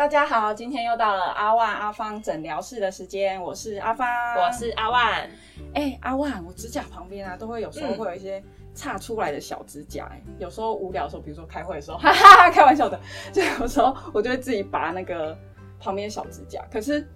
大家好，今天又到了阿万阿芳诊疗室的时间，我是阿芳，我是阿万。哎、阿万，我指甲旁边啊，都会有时候嗯会有一些差出来的小指甲、哎，有时候无聊的时候，比如说开会的时候，哈哈哈，开玩笑的，就有时候我就会自己拔那个旁边的小指甲，可是。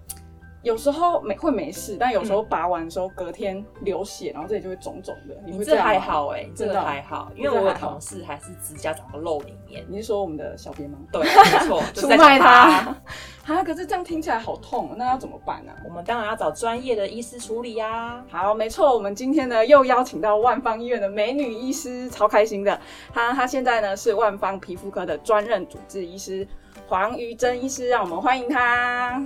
有时候没会没事，但有时候拔完的时候隔天流血，然后这里就会肿肿的。你会这会样还好哎、这真的还好，因为我有这还好同事还是指甲长到肉里面。你是说我们的小编吗？对，没错，就出卖他。啊，可是这样听起来好痛，那要怎么办呢、我们当然要找专业的医师处理呀、好，没错，我们今天呢又邀请到万方医院的美女医师，超开心的。她她现在呢是万方皮肤科的专任主治医师黄瑜珍医师，让我们欢迎她。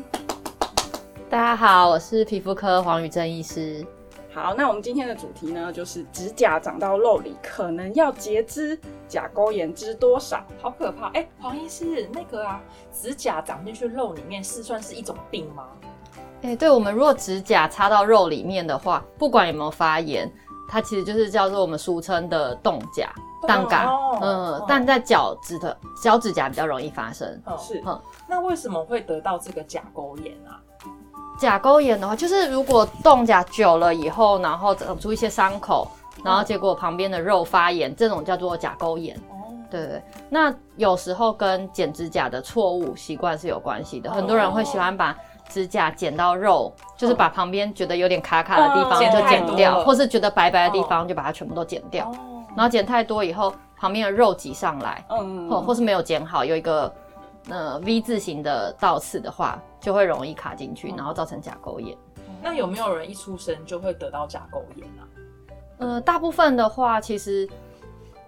大家好，我是皮肤科黄宇正医师。好，那我们今天的主题呢就是指甲长到肉里，可能要截肢，甲沟炎知多少？好可怕！哎、黄医师，那个啊，指甲长进去肉里面是算是一种病吗？哎、对我们如果指甲插到肉里面的话，不管有没有发炎，它其实就是叫做我们俗称的冻甲、蛋嘎。哦嗯哦，但在脚趾的脚趾甲比较容易发生。嗯是嗯那为什么会得到这个甲沟炎啊？甲沟炎的话，就是如果冻甲久了以后，然后长出一些伤口，然后结果旁边的肉发炎，这种叫做甲沟炎。哦，对对对，那有时候跟剪指甲的错误习惯是有关系的。很多人会喜欢把指甲剪到肉，就是把旁边觉得有点卡卡的地方嗯就剪掉，或是觉得白白的地方就把它全部都剪掉。哦，然后剪太多以后，旁边的肉挤上来，嗯，或或是没有剪好，有一个呃 V 字形的倒刺的话，就会容易卡进去，然后造成甲沟炎。那有没有人一出生就会得到甲沟炎啊？呃，大部分的话，其实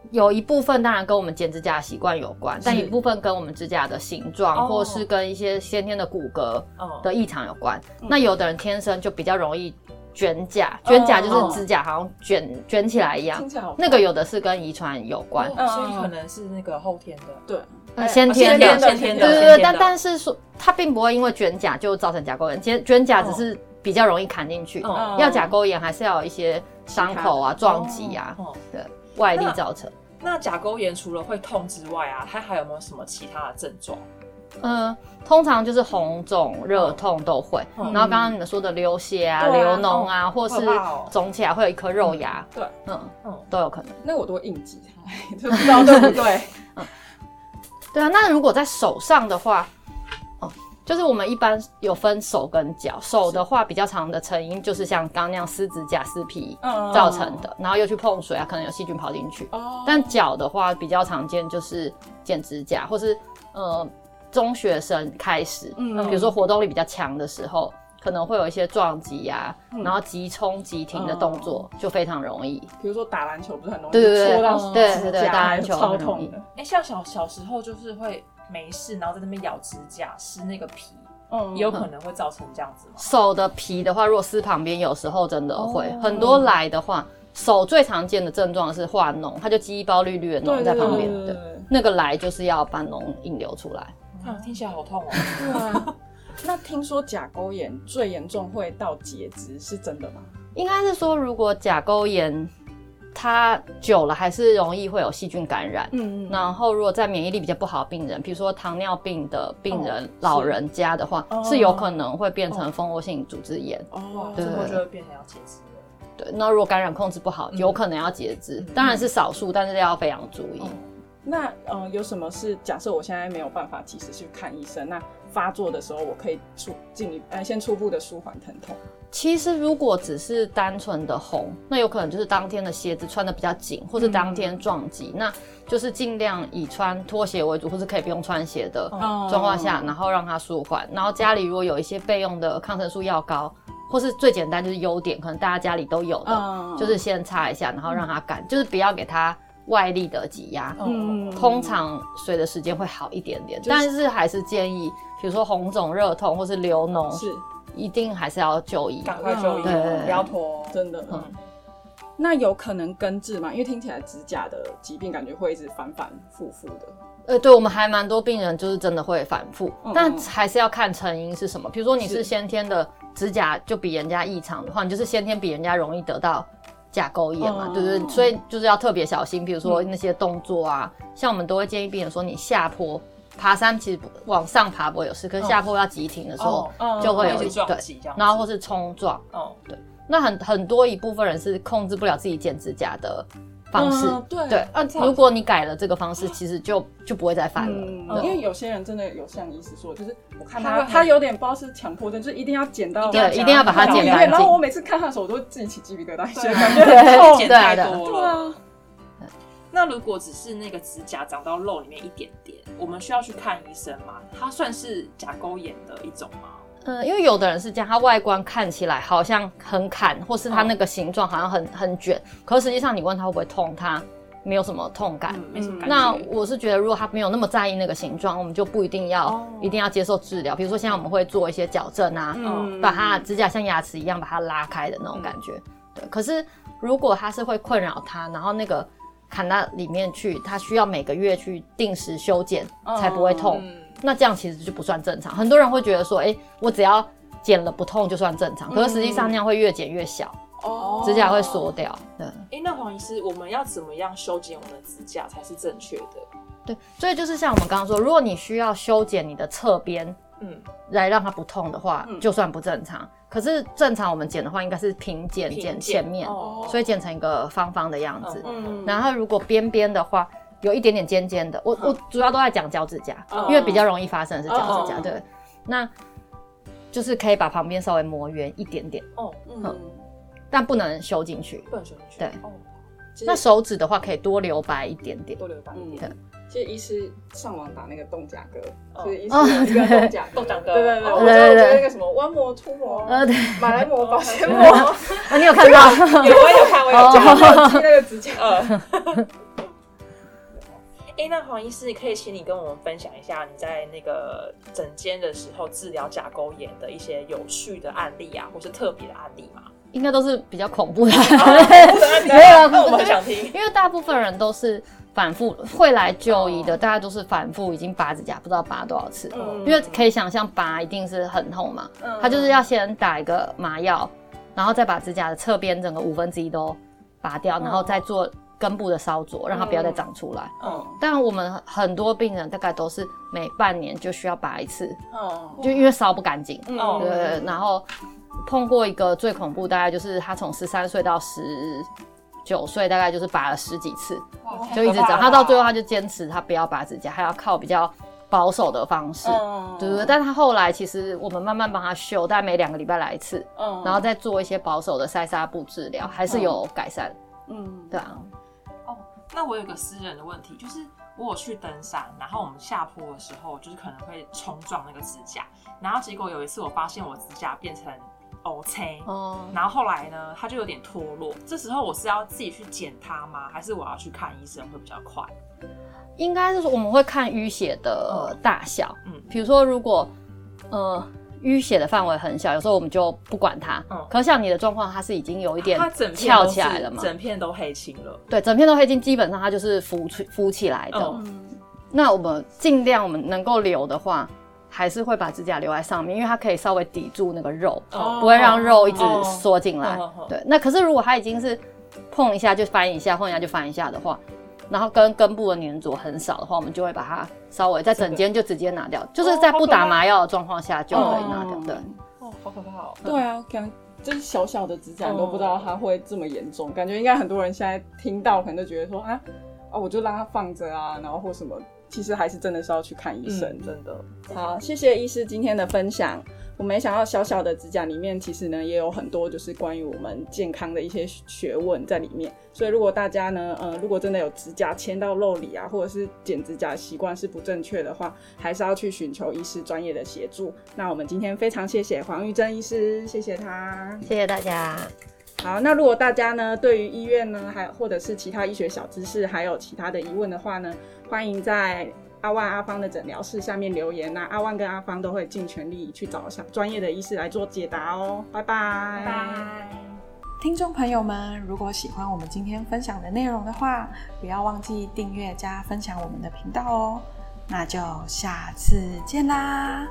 有一部分当然跟我们剪指甲的习惯有关，但一部分跟我们指甲的形状，哦。或是跟一些先天的骨骼哦。的异常有关。嗯。那有的人天生就比较容易卷甲，卷甲就是指甲好像卷、卷起来一样。听。起来好那个有的是跟遗传有关，哦所以可能是那个后天的。对，先天的，先天的对对但但是说它并不会因为卷甲就造成甲沟炎，卷卷甲只是比较容易砍进去。哦要甲沟炎还是要有一些伤口啊、撞击啊哦哦对外力造成。那甲沟炎除了会痛之外啊，它还有没有什么其他的症状？嗯，通常就是红肿、热痛都会。嗯然后刚刚你们说的流血啊、啊流脓啊，或是肿起来会有一颗肉芽，对，嗯，嗯，都有可能。那我都会应激它，就不知道对不对？对啊，那如果在手上的话，哦，就是我们一般有分手跟脚，手的话比较长的成因就是像刚刚那样撕指甲、撕皮嗯造成的，然后又去碰水啊，可能有细菌跑进去。哦，但脚的话比较常见就是剪指甲，或是呃中学生开始，嗯。比如说活动力比较强的时候，可能会有一些撞击啊，嗯然后急冲急停的动作、就非常容易。比如说打篮球不是很容易对对对戳到嗯指对对对甲打篮球超很容易痛的。哎、像小小时候就是会没事，然后在那边咬指甲、撕那个皮，嗯也有可能会造成这样子吗？手的皮的话，如果撕旁边，有时候真的会、哦很多来的话，手最常见的症状是化脓，它就积一包绿绿的脓在旁边的，对那个来就是要把脓引流出来。看、听起来好痛哦、对啊。那听说甲沟炎最严重会到截肢，是真的吗？应该是说，如果甲沟炎它久了，还是容易会有细菌感染。嗯然后，如果在免疫力比较不好的病人，比如说糖尿病的病人、哦老人家的话，哦是有可能会变成蜂窝性组织炎。哇哦，对最后就会变成要截肢了。对，那如果感染控制不好，嗯有可能要截肢，嗯当然是少数，但是要非常注意。哦那呃，有什么是假设我现在没有办法及时去看医生，那发作的时候我可以初进一呃先初步的舒缓疼痛。其实如果只是单纯的红，那有可能就是当天的鞋子穿的比较紧，或是当天撞击，那就是尽量以穿拖鞋为主，或是可以不用穿鞋的哦状况下，然后让它舒缓。然后家里如果有一些备用的抗生素药膏，或是最简单就是优点，可能大家家里都有的，嗯就是先擦一下，然后让它干，就是不要给它外力的挤压。嗯通常随着时间会好一点点，就是但是还是建议，比如说红肿、热痛或是流脓，是一定还是要就医。赶快就医，不要拖。真的。嗯那有可能根治吗？因为听起来指甲的疾病感觉会一直反反复复的。呃，对我们还蛮多病人就是真的会反复，嗯但还是要看成因是什么。比如说你是是先天的指甲就比人家异常的话，你就是先天比人家容易得到甲沟炎嘛，嗯对不对？所以就是要特别小心，比如说嗯那些动作啊，像我们都会建议病人说，你下坡爬山其实不往上爬不会有事，可是下坡要急停的时候就会有对然后或是冲撞。哦，对那很很多一部分人是控制不了自己剪指甲的方式，嗯对对，啊，如果你改了这个方式，其实就就不会再犯了。嗯，因为有些人真的有像医师说，就是我看他他他有点不知道是强迫症，就是一定要剪到对，一定要把它剪对干净。然后我每次看他的时候，我都会自己起鸡皮疙瘩，觉很对痛。剪太多了。对啊，那如果只是那个指甲长到肉里面一点点，我们需要去看医生吗？它算是甲沟炎的一种吗？嗯，因为有的人是这样，它外观看起来好像很砍，或是它那个形状好像很很卷，可实际上你问他会不会痛，他没有什么痛感。嗯，没什么。那我是觉得，如果他没有那么在意那个形状，我们就不一定要、哦一定要接受治疗。比如说，现在我们会做一些矫正啊，嗯把它的指甲像牙齿一样把它拉开的那种感觉。对，可是如果它是会困扰他，然后那个砍到里面去，他需要每个月去定时修剪才不会痛，嗯，那这样其实就不算正常。很多人会觉得说，哎、我只要剪了不痛就算正常，可是实际上那样会越剪越小，哦指甲会缩掉。对。哎、那黄医师，我们要怎么样修剪我们的指甲才是正确的？对，所以就是像我们刚刚说，如果你需要修剪你的侧边嗯，来让它不痛的话，嗯就算不正常。可是正常我们剪的话，应该是平剪平剪剪前面，哦所以剪成一个方方的样子。嗯然后如果边边的话，有一点点尖尖的，我我主要都在讲脚趾甲，嗯因为比较容易发生的是脚趾甲。嗯对，那就是可以把旁边稍微磨圆一点点，哦，嗯，但不能修进去。不能修进去。对。哦，那手指的话，可以多留白一点点。多留白一点。嗯其实医师上网打那个冻甲哥，哦。所以医师有一个冻甲冻甲哥。对对对，哦。我觉对对对得我觉得那个什么弯膜、凸膜、呃，对，马来膜、保鲜膜，哦啊你有看到？有，我有看，我有哦。看。然后剃那个指甲。呃，哎、那黄医师，可以请你跟我们分享一下你在那个诊间的时候治疗甲沟炎的一些有趣的案例啊，或是特别的案例吗？应该都是比较恐怖的。没有啊那我们很想听。因为大部分人都是反复会来就医的，大家都是反复已经拔指甲，不知道拔多少次。嗯因为可以想象拔一定是很痛嘛，嗯他就是要先打一个麻药，然后再把指甲的侧边整个五分之一都拔掉，然后再做根部的烧灼，让它不要再长出来。嗯但我们很多病人大概都是每半年就需要拔一次，嗯就因为烧不干净。哦对，然后碰过一个最恐怖，大概就是他从十三岁到十九岁，大概就是拔了十几次，就一直长。他到最后他就坚持他不要拔指甲，还要靠比较保守的方式。嗯对对对，但是他后来其实我们慢慢帮他修，大概每两个礼拜来一次，嗯然后再做一些保守的塞纱布治疗，还是有改善。嗯对啊，哦，那我有个私人的问题，就是我有去登山，然后我们下坡的时候，就是可能会冲撞那个指甲，然后结果有一次我发现我指甲变成 O C，哦，然后后来呢，它就有点脱落。这时候我是要自己去剪它吗？还是我要去看医生会比较快？应该是说我们会看淤血的大小，嗯比如说如果呃淤血的范围很小，有时候我们就不管它。嗯可是像你的状况，它是已经有一点它整片翘都是起来了嘛？整片都黑青了。对，整片都黑青，基本上它就是浮出浮起来的。嗯嗯那我们尽量我们能够留的话，还是会把指甲留在上面，因为它可以稍微抵住那个肉，哦不会让肉一直哦缩进来。哦对，那可是如果它已经是碰一下就翻一下，碰一下就翻一下的话，然后跟根部的粘着很少的话，我们就会把它稍微在整间就直接拿掉，就是在不打麻药的状况下就可以拿掉。对，哦，好可怕哦。对啊，可能就是小小的指甲都不知道它会这么严重，感觉应该很多人现在听到可能就觉得说啊啊，我就让它放着啊，然后或什么，其实还是真的是要去看医生。嗯，真的。好，谢谢医师今天的分享。我没想到小小的指甲里面，其实呢也有很多就是关于我们健康的一些学问在里面。所以如果大家呢，呃，如果真的有指甲牵到肉里啊，或者是剪指甲习惯是不正确的话，还是要去寻求医师专业的协助。那我们今天非常谢谢黄玉珍医师，谢谢他。谢谢大家。好，那如果大家呢对于医院呢，还或者是其他医学小知识，还有其他的疑问的话呢，欢迎在阿万阿芳的诊疗室下面留言那阿万跟阿芳都会尽全力去找想专业的医师来做解答哦。拜拜。拜拜。听众朋友们，如果喜欢我们今天分享的内容的话，不要忘记订阅加分享我们的频道哦。那就下次见啦！